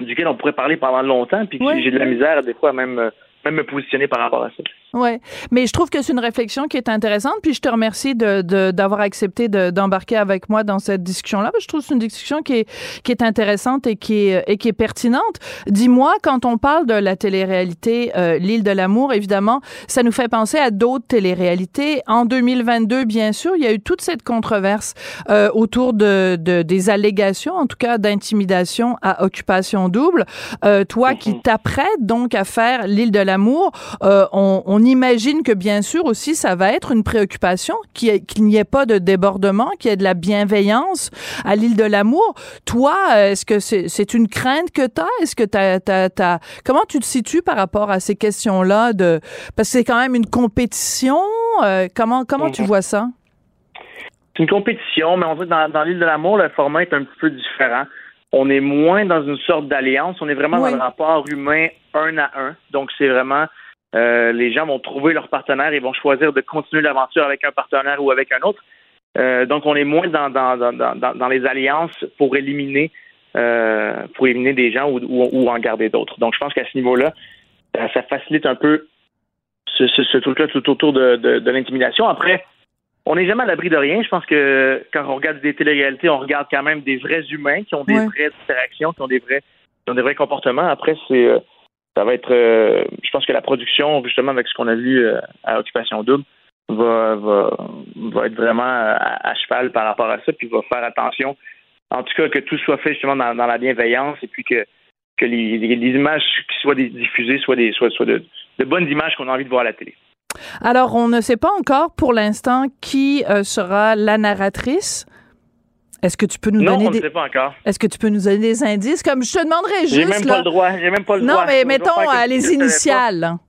duquel on pourrait parler pendant longtemps, puis Ouais. j'ai de la misère des fois à même même me positionner par rapport à ça. Ouais, mais je trouve que c'est une réflexion qui est intéressante. Puis je te remercie de d'avoir accepté d'embarquer avec moi dans cette discussion-là. Je trouve que c'est une discussion qui est qui est intéressante et qui est et qui est pertinente. Dis-moi, quand on parle de la télé-réalité euh, l'île de l'amour, évidemment, ça nous fait penser à d'autres télé-réalités. En 2022, bien sûr, il y a eu toute cette controverse euh, autour de, de, des allégations, en tout cas d'intimidation à occupation double. Euh, toi, qui mhm. t'apprêtes donc à faire l'île de l'amour, euh, on, on on imagine que bien sûr aussi ça va être une préoccupation qu'il n'y ait pas de débordement, qu'il y ait de la bienveillance à l'île de l'amour. Toi, est-ce que c'est une crainte que tu as Est-ce que tu as, comment tu te situes par rapport à ces questions-là de parce que c'est quand même une compétition, euh, comment comment tu mhm. vois ça? C'est une compétition, mais on dirait que dans, l'île de l'amour, le format est un petit peu différent on est moins dans une sorte d'alliance, on est vraiment dans le rapport humain un à un. Donc, c'est vraiment euh, les gens vont trouver leur partenaire et vont choisir de continuer l'aventure avec un partenaire ou avec un autre. Euh, donc, on est moins dans, dans, dans, dans, les alliances pour éliminer euh, pour éliminer des gens ou, ou, en garder d'autres. Donc, je pense qu'à ce niveau-là, ça facilite un peu ce, ce, truc-là tout autour de, de, l'intimidation. Après, on n'est jamais à l'abri de rien. Je pense que quand on regarde des télé-réalités, on regarde quand même des vrais humains qui ont des vraies interactions, qui ont des vrais, qui ont des vrais comportements. Après, c'est ça va être, euh, je pense que la production, justement, avec ce qu'on a vu euh, à Occupation Double, va, va, va être vraiment à, cheval par rapport à ça, puis va faire attention, en tout cas, que tout soit fait justement dans, la bienveillance, et puis que, que les, images qui soient diffusées soient, des, soient, soient de, bonnes images qu'on a envie de voir à la télé. Alors, on ne sait pas encore pour l'instant qui euh, sera la narratrice. Est-ce que tu peux nous donner on des... sait pas encore. Est-ce que tu peux nous donner des indices? Comme je te demanderais juste J'ai même pas le droit, j'ai même pas le non, droit. Non, mais mettons euh, les initiales.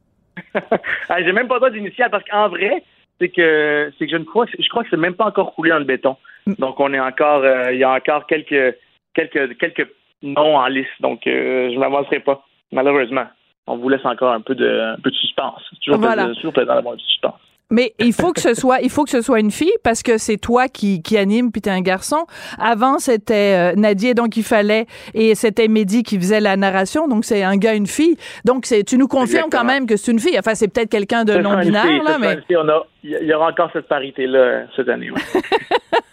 Ah, j'ai même pas le droit d'initiales parce qu'en vrai, c'est que c'est que je ne crois je crois que c'est même pas encore coulé dans le béton. Mm. Donc on est encore euh, il y a encore quelques quelques quelques noms en liste. Donc euh, je m'avancerai pas malheureusement. On vous laisse encore un peu de un peu de suspense. Toujours voilà. toujours d'avoir du suspense. Mais il faut que ce soit, il faut que ce soit une fille parce que c'est toi qui, qui anime puis t'es un garçon. Avant c'était euh, Nadia donc il fallait et c'était Mehdi qui faisait la narration donc c'est un gars une fille donc c'est tu nous confirmes quand même que c'est une fille. Enfin c'est peut-être quelqu'un de non binaire là mais il y aura encore cette parité là euh, cette année.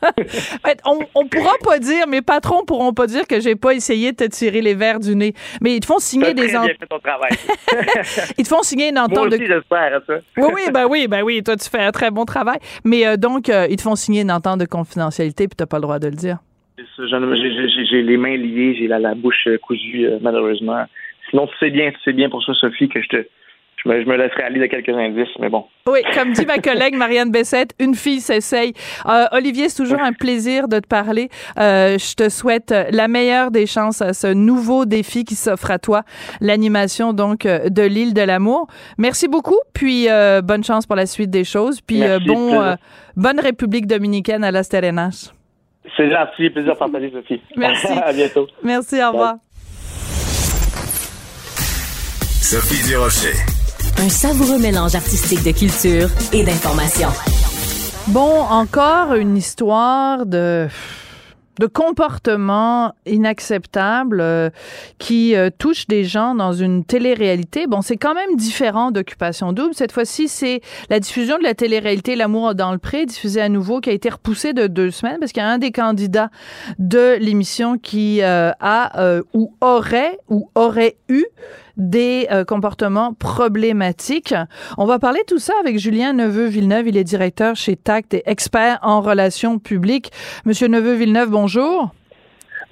on, on pourra pas dire, mes patrons pourront pas dire que j'ai pas essayé de te tirer les verres du nez. Mais ils te font signer des ententes. ils te font signer une entente Moi aussi, de. j'espère, ça. oui, oui, ben oui, ben oui. Tu fais un très bon travail. Mais euh, donc, euh, ils te font signer une entente de confidentialité, puis t'as pas le droit de le dire. J'ai les mains liées, j'ai la, la, bouche cousue, euh, malheureusement. Sinon, c'est bien, c'est bien pour ça, Sophie, que je te je me, laisserai aller de quelques indices, mais bon. Oui, comme dit ma collègue Marianne Bessette, une fille s'essaye. Euh, Olivier, c'est toujours un plaisir de te parler. Euh, je te souhaite la meilleure des chances à ce nouveau défi qui s'offre à toi, l'animation donc euh, de l'île de l'amour. Merci beaucoup, puis bonne chance pour la suite des choses, puis bon, bonne République dominicaine à Las Terenas. C'est gentil, plaisir de partager, Sophie. Merci. à bientôt. Merci, au revoir. Sophie Durocher. Un savoureux mélange artistique de culture et d'information. Bon, encore une histoire de de comportements inacceptables euh, qui euh, touchent des gens dans une télé-réalité. Bon, c'est quand même différent d'Occupation Double. Cette fois-ci, c'est la diffusion de la télé-réalité L'amour dans le pré, diffusée à nouveau, qui a été repoussée de deux semaines parce qu'il y a un des candidats de l'émission qui euh, a ou aurait ou aurait eu des euh, comportements problématiques. On va parler tout ça avec Julien Neveu-Villeneuve. Il est directeur chez TACT et expert en relations publiques. Monsieur Neveu-Villeneuve, bonjour.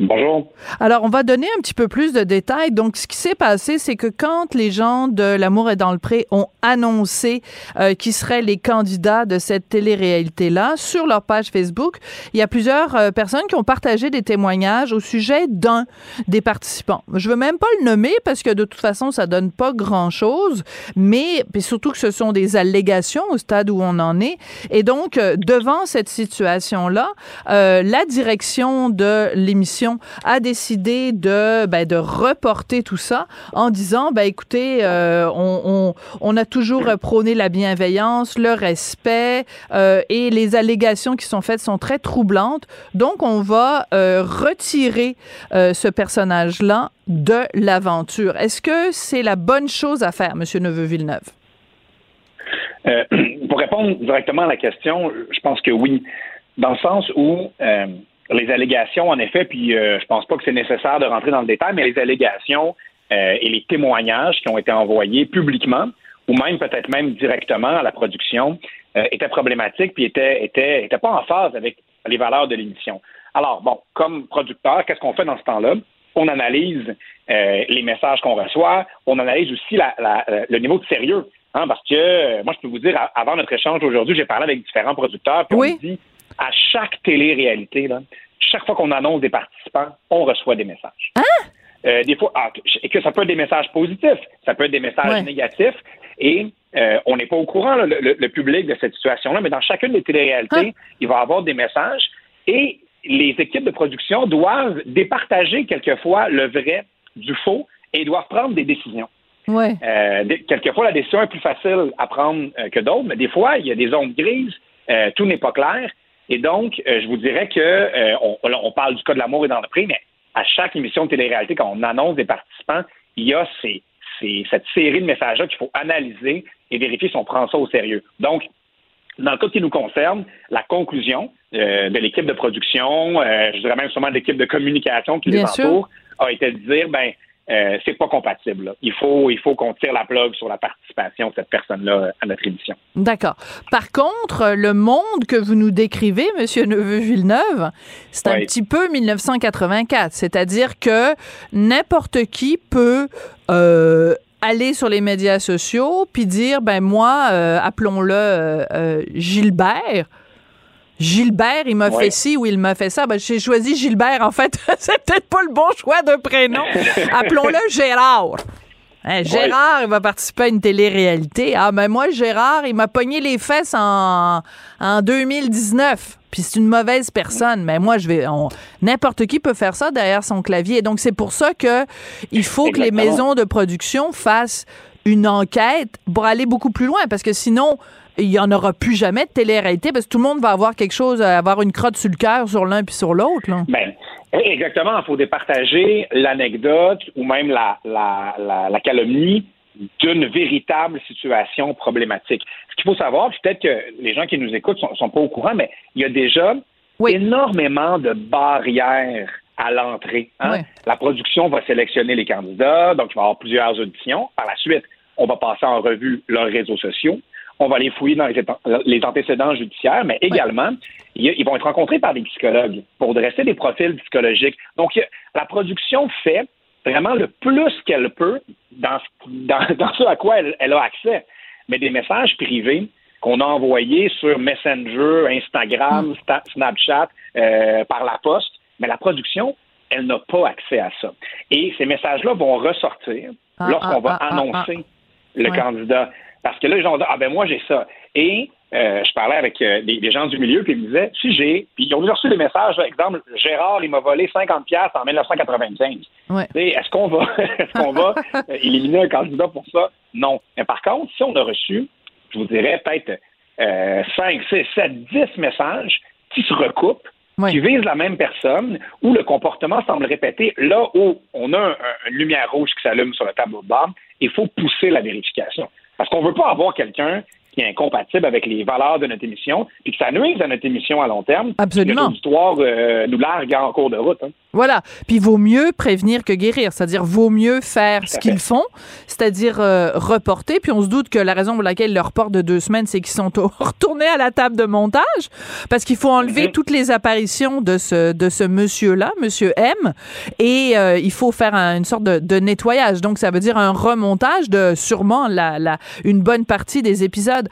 Bonjour. Alors, on va donner un petit peu plus de détails. Donc, ce qui s'est passé, c'est que quand les gens de L'amour est dans le pré ont annoncé euh, qui seraient les candidats de cette télé-réalité-là sur leur page Facebook, il y a plusieurs euh, personnes qui ont partagé des témoignages au sujet d'un des participants. Je veux même pas le nommer parce que de toute façon, ça donne pas grand-chose, mais surtout que ce sont des allégations au stade où on en est. Et donc, euh, devant cette situation-là, la direction de l'émission a décidé de, ben, de reporter tout ça en disant, ben, écoutez, euh, on, on, a toujours prôné la bienveillance, le respect euh, et les allégations qui sont faites sont très troublantes. Donc, on va euh, retirer ce personnage-là de l'aventure. Est-ce que c'est la bonne chose à faire, Monsieur Neveu-Villeneuve? Pour répondre directement à la question, je pense que oui, dans le sens où les allégations, en effet, puis euh, je pense pas que c'est nécessaire de rentrer dans le détail, mais les allégations euh, et les témoignages qui ont été envoyés publiquement ou même peut-être même directement à la production euh, étaient problématiques puis étaient, étaient, étaient pas en phase avec les valeurs de l'émission. Alors, bon, comme producteur, qu'est-ce qu'on fait dans ce temps-là? On analyse euh, les messages qu'on reçoit, on analyse aussi la, la, le niveau de sérieux. Hein, parce que euh, moi, je peux vous dire, avant notre échange aujourd'hui, j'ai parlé avec différents producteurs, puis Oui. on me dit à chaque télé-réalité, là, chaque fois qu'on annonce des participants, on reçoit des messages. Euh, des fois, ah, que- que ça peut être des messages positifs, ça peut être des messages Ouais. négatifs, et euh, on n'est pas au courant, là, le, public, de cette situation-là, mais dans chacune des téléréalités, il va y avoir des messages, et les équipes de production doivent départager quelquefois le vrai du faux et doivent prendre des décisions. Ouais. Euh, quelquefois, la décision est plus facile à prendre que d'autres, mais des fois, il y a des zones grises, tout n'est pas clair. Et donc, euh, je vous dirais que euh, on, on parle du cas de l'amour et dans le prix, mais à chaque émission de télé-réalité, quand on annonce des participants, il y a ces, ces- cette série de messages-là qu'il faut analyser et vérifier si on prend ça au sérieux. Donc, dans le cas qui nous concerne, la conclusion euh, de l'équipe de production, euh, je dirais même sûrement de l'équipe de communication qui Bien les sûr. entoure, a été de dire, ben, euh, c'est pas compatible. là. Il faut, il faut qu'on tire la plug sur la participation de cette personne-là à notre émission. D'accord. Par contre, le monde que vous nous décrivez, Monsieur Neveu-Villeneuve, c'est un petit peu 1984. C'est-à-dire que n'importe qui peut euh, aller sur les médias sociaux puis dire, ben moi, euh, appelons-le euh, Gilbert. Gilbert, il m'a Ouais. fait ci ou il m'a fait ça. Ben, j'ai choisi Gilbert, en fait. c'est peut-être pas le bon choix de prénom. Appelons-le Gérard. Hein, Gérard, il va participer à une télé-réalité. Ah, ben moi, Gérard, il m'a pogné les fesses en, en 2019. Puis c'est une mauvaise personne. Mais moi, je vais. N'importe qui peut faire ça derrière son clavier. Donc, c'est pour ça que il faut que les maisons de production fassent une enquête pour aller beaucoup plus loin. Parce que sinon, il n'y en aura plus jamais de télé-réalité parce que tout le monde va avoir quelque chose, avoir une crotte sur le cœur sur l'un puis sur l'autre. Ben, exactement. Il faut départager l'anecdote ou même la, la, la, la calomnie d'une véritable situation problématique. Ce qu'il faut savoir, peut-être que les gens qui nous écoutent sont, sont pas au courant, mais il y a déjà Oui. énormément de barrières à l'entrée. hein. La production va sélectionner les candidats, donc il va y avoir plusieurs auditions. Par la suite, on va passer en revue leurs réseaux sociaux. On va les fouiller dans les, antécédents judiciaires, mais également, ils vont être rencontrés par des psychologues pour dresser des profils psychologiques. Donc, la production fait vraiment le plus qu'elle peut dans, ce- dans, dans ce à quoi elle, elle a accès. Mais des messages privés qu'on a envoyés sur Messenger, Instagram, Sta- Snapchat, euh, par la poste, mais la production, elle n'a pas accès à ça. Et ces messages-là vont ressortir Ah, lorsqu'on ah, va ah, ah, annoncer le Ouais. candidat. Parce que là, les gens vont dire, ah ben moi, j'ai ça. Et euh, je parlais avec euh, des, des gens du milieu, puis ils me disaient, si j'ai, puis ils ont déjà reçu des messages, par exemple, Gérard, il m'a volé 50 pièces en 1995. Ouais. Est-ce qu'on va, est-ce qu'on va euh, éliminer un candidat pour ça? Non. Mais par contre, si on a reçu, je vous dirais peut-être euh, 5, 6, 7, 10 messages qui se recoupent, Ouais. qui visent la même personne, où le comportement semble répéter, là où on a un- un- une lumière rouge qui s'allume sur le tableau de bord, il faut pousser la vérification. Parce qu'on ne veut pas avoir quelqu'un qui est incompatible avec les valeurs de notre émission, puis que ça nuise à notre émission à long terme. Absolument. Que l'auditoire euh, nous largue en cours de route. hein. Voilà. Puis vaut mieux prévenir que guérir, c'est-à-dire vaut mieux faire ce qu'ils font, c'est-à-dire euh, reporter. Puis on se doute que la raison pour laquelle ils le reportent de deux semaines, c'est qu'ils sont retournés à la table de montage, parce qu'il faut enlever Mhm. toutes les apparitions de ce de ce monsieur-là, Monsieur M, et euh, il faut faire un- une sorte de, de nettoyage. Donc ça veut dire un remontage de sûrement la, la une bonne partie des épisodes.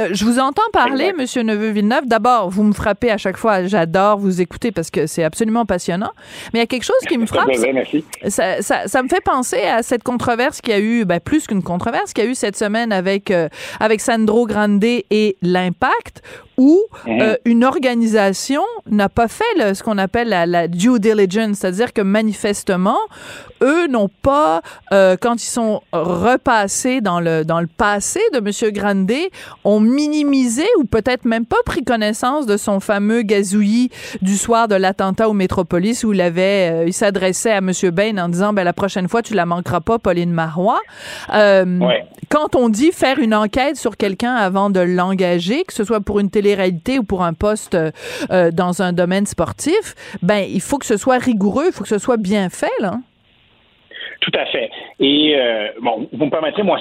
Euh, je vous entends parler. Monsieur Neveu Villeneuve. D'abord, vous me frappez à chaque fois. J'adore vous écouter parce que c'est absolument passionnant. Mais il y a quelque chose qui me frappe. merci. Ça, ça, ça me fait penser à cette controverse qu'il y a eu, ben, plus qu'une controverse, qu'il y a eu cette semaine avec, euh, avec Sandro Grande et l'Impact, où Mhm. euh, une organisation n'a pas fait le- ce qu'on appelle la, la due diligence, c'est-à-dire que manifestement, eux n'ont pas, euh, quand ils sont repassés dans le, dans le passé de M. Grande, ont minimisé ou peut-être même pas pris connaissance de son fameux gazouillis du soir de l'attentat au Métropolis où il avait, euh, il s'adressait à M. Bain en disant, ben la prochaine fois tu la manqueras pas, Pauline Marois. Euh, Quand on dit faire une enquête sur quelqu'un avant de l'engager, que ce soit pour une télé-réalité ou pour un poste euh, dans un domaine sportif, ben il faut que ce soit rigoureux, il faut que ce soit bien fait là. Tout à fait. Et euh, bon, vous me permettrez, moi,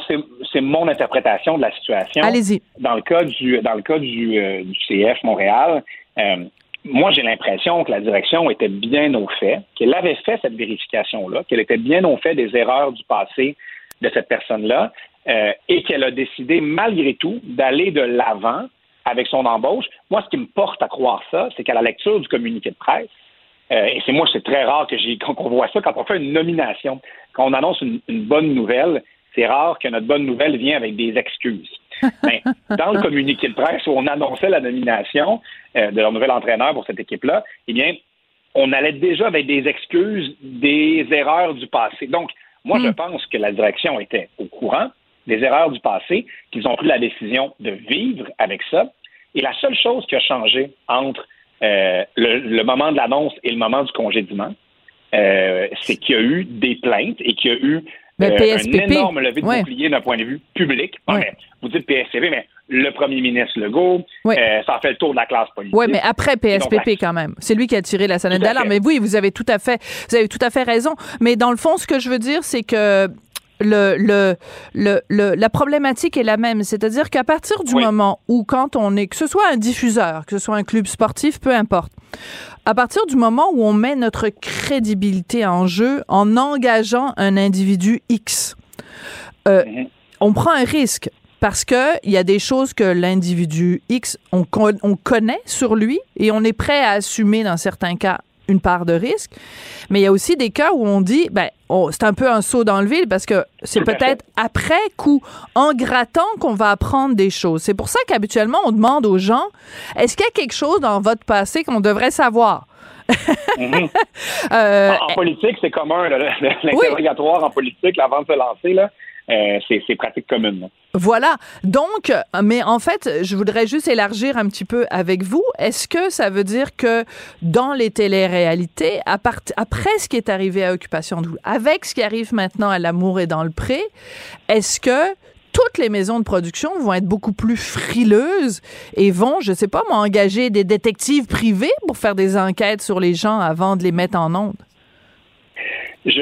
c'est mon interprétation de la situation. Allez-y. Dans le cas du dans le cas du, euh, du CF Montréal, euh, moi, j'ai l'impression que la direction était bien au fait, qu'elle avait fait cette vérification-là, qu'elle était bien au fait des erreurs du passé de cette personne-là, et qu'elle a décidé, malgré tout, d'aller de l'avant avec son embauche. Moi, ce qui me porte à croire ça, c'est qu'à la lecture du communiqué de presse, euh, et c'est moi, c'est très rare que j'ai qu'on voit ça quand on fait une nomination. Quand on annonce une, bonne nouvelle, c'est rare que notre bonne nouvelle vienne avec des excuses. Mais dans le communiqué de presse où on annonçait la nomination euh, de leur nouvel entraîneur pour cette équipe-là, eh bien, on allait déjà avec des excuses des erreurs du passé. Donc, moi, je hmm. pense que la direction était au courant des erreurs du passé, qu'ils ont pris la décision de vivre avec ça. Et la seule chose qui a changé entre euh, le, moment de l'annonce et le moment du congédiement, euh, c'est qu'il y a eu des plaintes et qu'il y a eu euh, un énorme levé de bouclier d'un point de vue public. vous dites PSPP, mais le premier ministre Legault, ça a fait le tour de la classe politique. Oui, mais après PSPP quand même. C'est lui qui a tiré la sonnette d'alarme. Mais oui, vous avez tout à fait, vous avez tout à fait raison. Mais dans le fond, ce que je veux dire, c'est que le, le, le, la problématique est la même. C'est-à-dire qu'à partir du moment où, quand on est, que ce soit un diffuseur, que ce soit un club sportif, peu importe, à partir du moment où on met notre crédibilité en jeu en engageant un individu X, euh, mhm. on prend un risque parce que il y a des choses que l'individu X on, on connaît sur lui et on est prêt à assumer dans certains cas une part de risque. Mais il y a aussi des cas où on dit, ben, c'est un peu un saut dans le vide parce que c'est peut-être après coup, en grattant, qu'on va apprendre des choses. C'est pour ça qu'habituellement, on demande aux gens, est-ce qu'il y a quelque chose dans votre passé qu'on devrait savoir? Mhm. Euh, en, politique, c'est commun, l'interrogatoire en politique, avant de se lancer, là. Euh, c'est pratique commune. Voilà. Donc, mais en fait, je voudrais juste élargir un petit peu avec vous. Est-ce que ça veut dire que dans les téléréalités, à après ce qui est arrivé à Occupation Double, avec ce qui arrive maintenant à L'amour et dans le pré, est-ce que toutes les maisons de production vont être beaucoup plus frileuses et vont, je sais pas, m'engager des détectives privés pour faire des enquêtes sur les gens avant de les mettre en onde? Je,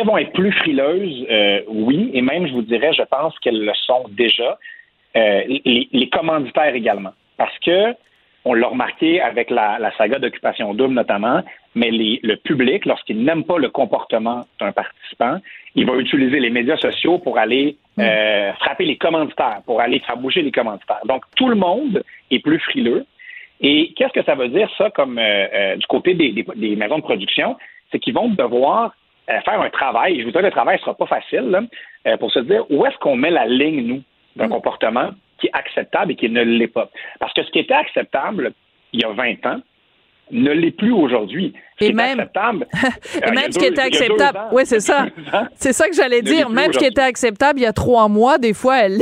qu'elles vont être plus frileuses? Euh, oui, et même, je vous dirais, je pense qu'elles le sont déjà. Euh, les, commanditaires également. Parce que, on l'a remarqué avec la, saga d'occupation double notamment, mais le public, lorsqu'il n'aime pas le comportement d'un participant, il va utiliser les médias sociaux pour aller euh, frapper les commanditaires, pour aller faire bouger les commanditaires. Donc, tout le monde est plus frileux. Et qu'est-ce que ça veut dire, ça, comme du côté des maisons de production? C'est qu'ils vont devoir faire un travail, je vous dis que le travail ne sera pas facile, euh, pour se dire où est-ce qu'on met la ligne, nous, d'un mm. comportement qui est acceptable et qui ne l'est pas. Parce que ce qui était acceptable il y a 20 ans, ne l'est plus aujourd'hui. Et même, et même ce qui était acceptable, oui, c'est ça. C'est ça que j'allais dire. Même ce qui était acceptable il y a trois mois, des fois, elle...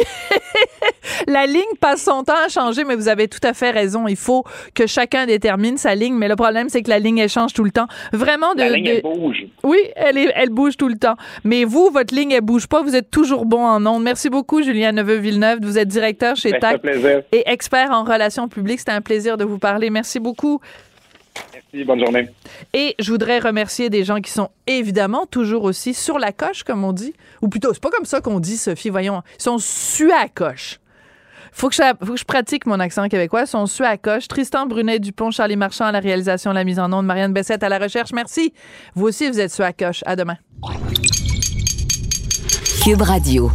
la ligne passe son temps à changer, mais vous avez tout à fait raison. Il faut que chacun détermine sa ligne, mais le problème, c'est que la ligne, elle change tout le temps. Vraiment, de, la ligne, elle bouge. Oui, elle, est, elle bouge tout le temps. Mais vous, votre ligne, elle bouge pas. Vous êtes toujours bon en ondes. Merci beaucoup, Julien Neveu-Villeneuve. Vous êtes directeur chez ben, TAC et expert en relations publiques. C'était un plaisir de vous parler. Merci beaucoup. Merci, bonne journée. Et je voudrais remercier des gens qui sont évidemment toujours aussi sur la coche, comme on dit. Ou plutôt, c'est pas comme ça qu'on dit, Sophie, voyons. Ils sont su à coche. Faut que, je, faut que je pratique mon accent québécois. Ils sont su à coche. Tristan Brunet Dupont, Charlie Marchand à la réalisation, la mise en onde, Marianne Bessette à la recherche. Merci. Vous aussi, vous êtes su à coche. À demain. Cube Radio.